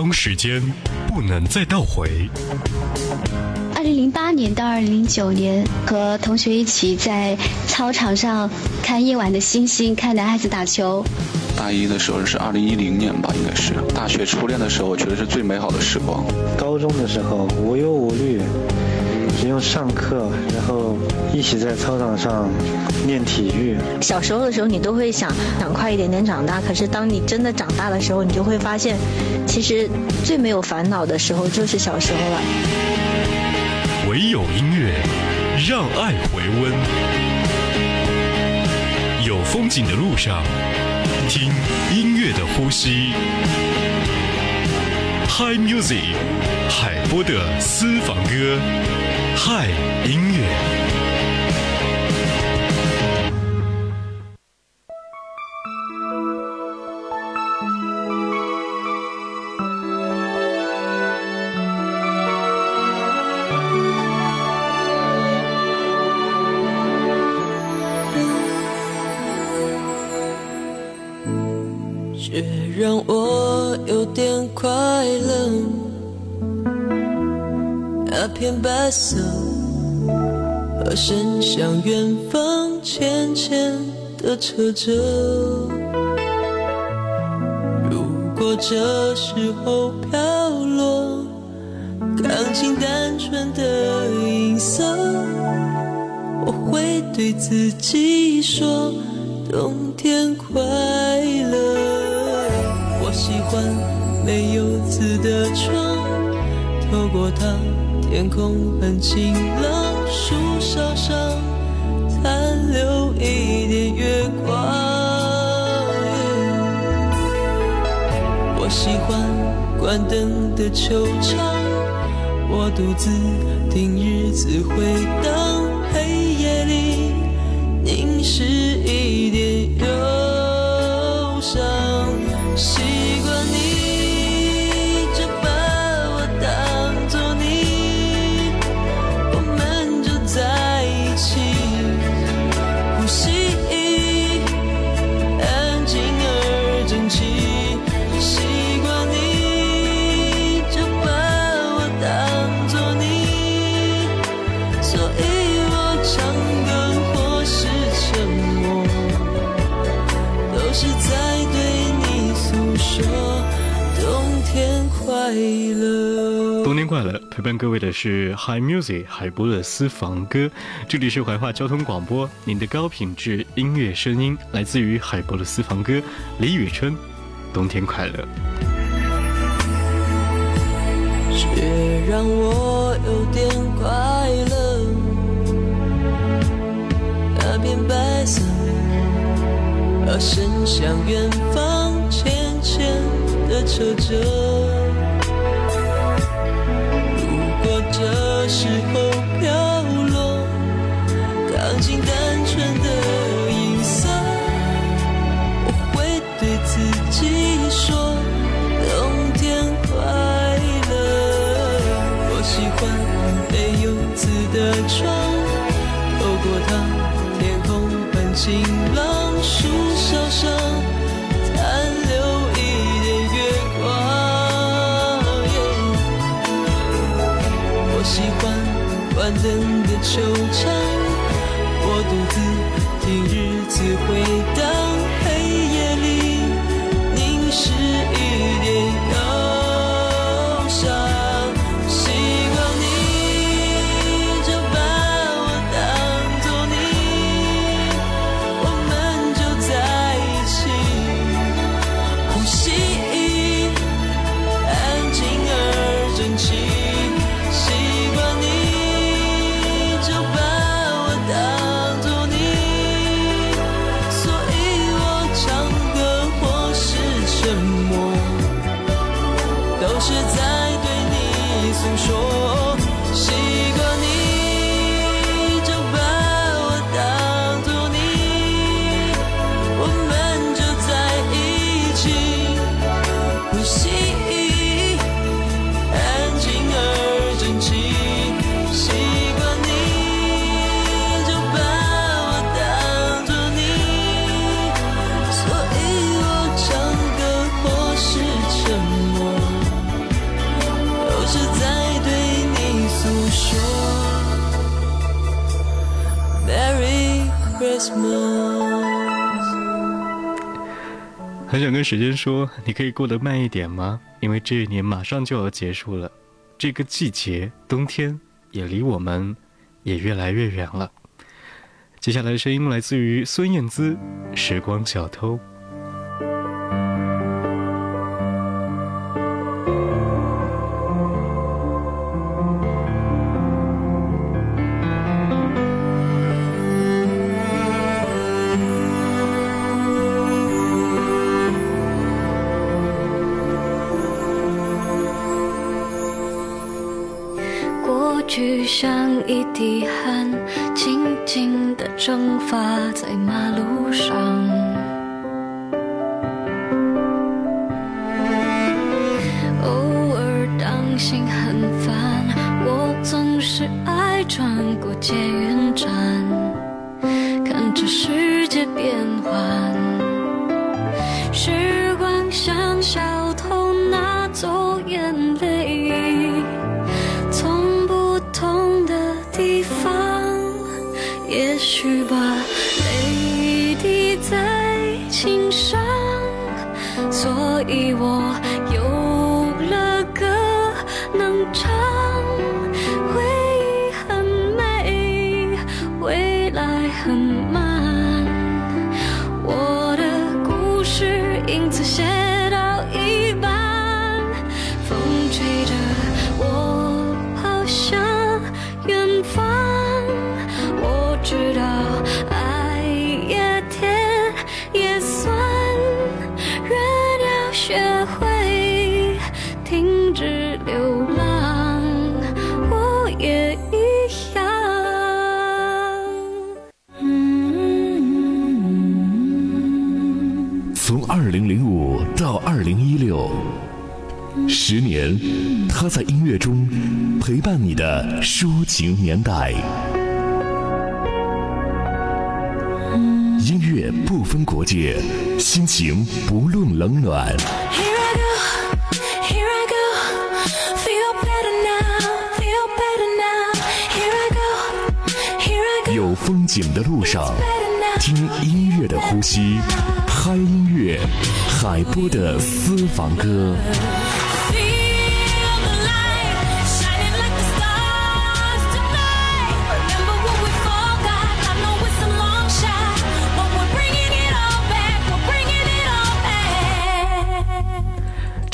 当时间不能再倒回。二零零八年到二零零九年，和同学一起在操场上看夜晚的星星，看男孩子打球。大一的时候是二零一零年吧，应该是大学初恋的时候，我觉得是最美好的时光。高中的时候无忧无虑，只用上课，然后一起在操场上练体育。小时候的时候，你都会想想快一点点长大，可是当你真的长大的时候，你就会发现，其实最没有烦恼的时候就是小时候了。唯有音乐让爱回温，有风景的路上，听音乐的呼吸。Hi Music，海波的私房歌，Hi 音乐。却让我有点快乐。那片白色，的车辙。如果这时候飘落，钢琴单纯的音色，我会对自己说：冬天快乐。我喜欢没有字的窗，透过它，天空很晴朗，树梢上我喜欢关灯的球场，我独自听日子回荡，黑夜里凝视一点快乐，陪伴各位的是 High Music 海波的私房歌。这里是怀化交通广播，您的高品质音乐声音来自于海波的私房歌。李宇春，冬天快乐。却让我有点快乐，那片白色，而伸向远方。浅浅的车辙，没有字的窗，透过它，天空很晴朗，树梢上残留一点月光。我。喜欢关灯的球场，我独自听日子回荡，诉说很想跟时间说，你可以过得慢一点吗？因为这一年马上就要结束了，这个季节，冬天也离我们也越来越远了。接下来的声音来自于孙燕姿，《时光小偷》。像一滴汗，静静地蒸发在马路上。偶尔当心很烦，我总是爱转过捷运站，看着世界变幻。时光像小偷拿走眼很慢，十年，他在音乐中陪伴你的抒情年代。音乐不分国界，心情不论冷暖。有风景的路上，听音乐的呼吸，嗨音乐，海波的私房歌。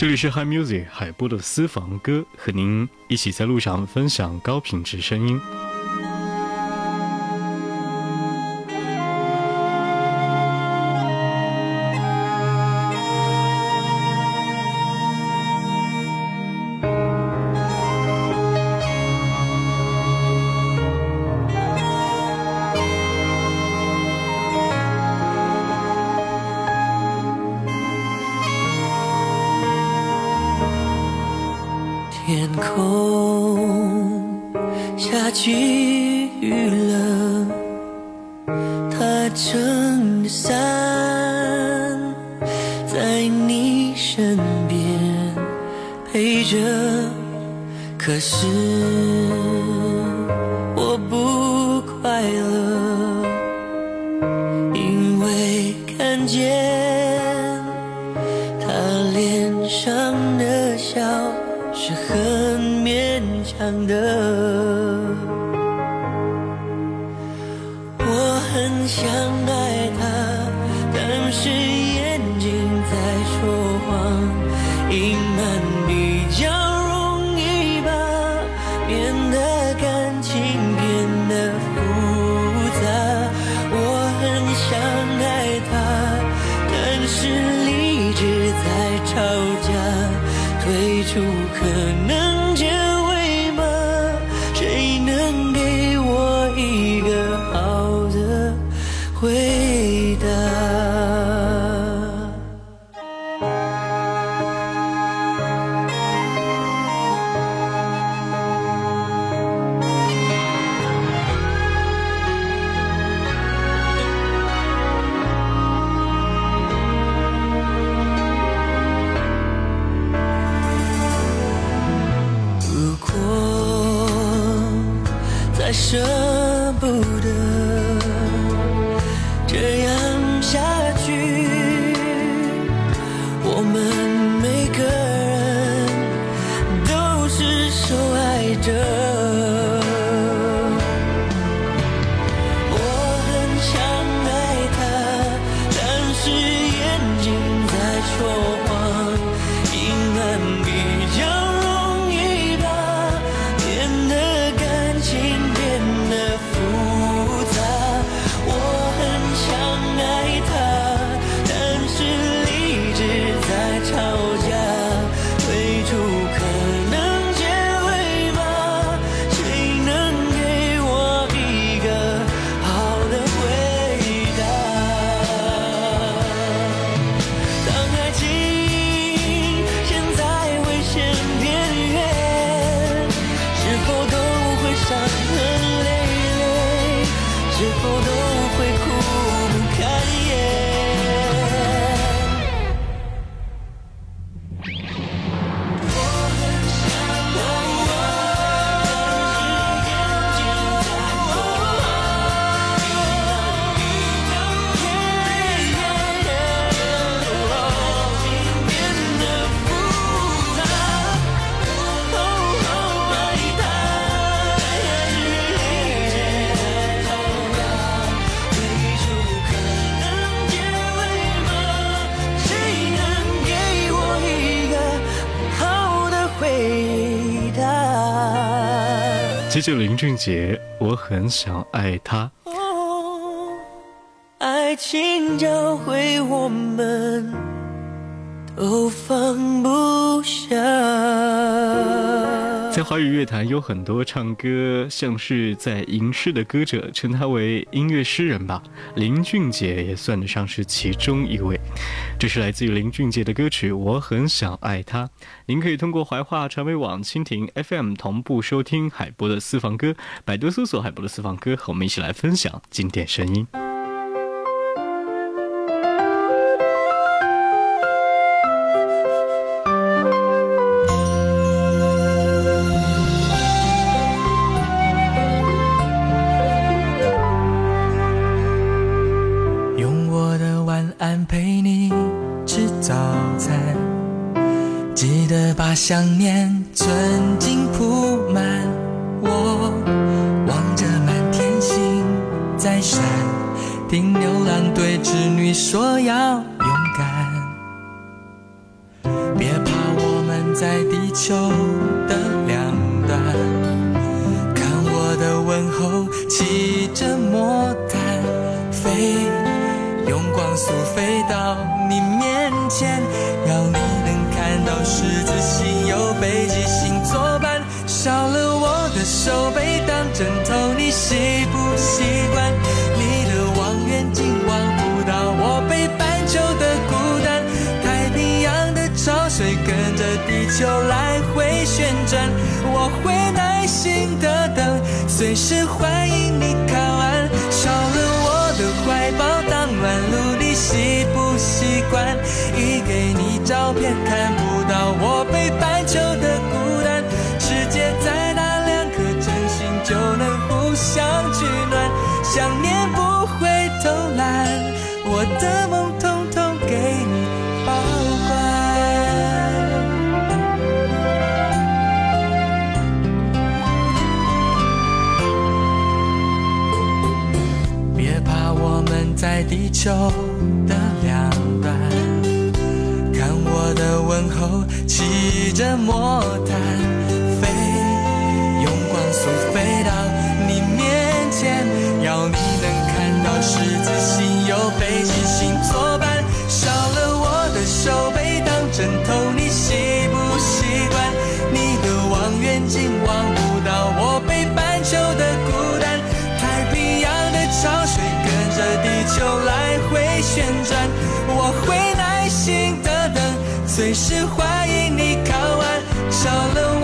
这里是 Hi Music 海波的私房歌，和您一起在路上分享高品质声音。撑着伞在你身边陪着，可是我不快乐，因为看见他脸上的笑。是很勉强的，很想爱他，但是眼睛在说谎，回答？接着林俊杰，我很想爱他。哦，爱情教会我们都放不下。在华语乐坛有很多唱歌像是在吟诗的歌者，称他为音乐诗人吧。林俊杰也算得上是其中一位。这是来自于林俊杰的歌曲《我很想爱他》。您可以通过怀化传媒网、蜻蜓 FM 同步收听海波的私房歌，百度搜索海波的私房歌，和我们一起来分享经典声音。早餐，记得把想念存进铺满。我望着满天星在闪，听牛郎对织女说要勇敢。别怕，我们在地球的两端。看我的问候，骑着魔毯飞，用光速飞到你前，要你能看到十字星有北极星作伴。少了我的手背当枕头，你习不习惯？你的望远镜望不到我北半球的孤单，太平洋的潮水跟着地球来回旋转，我会耐心的等，随时欢迎你照片看不到我北半球的孤单，世界再大，两颗真心就能互相取暖，想念不会偷懒，我的梦统统给你保管。别怕，我们在地球问候，骑着魔毯飞，用光速欢迎你靠岸。少了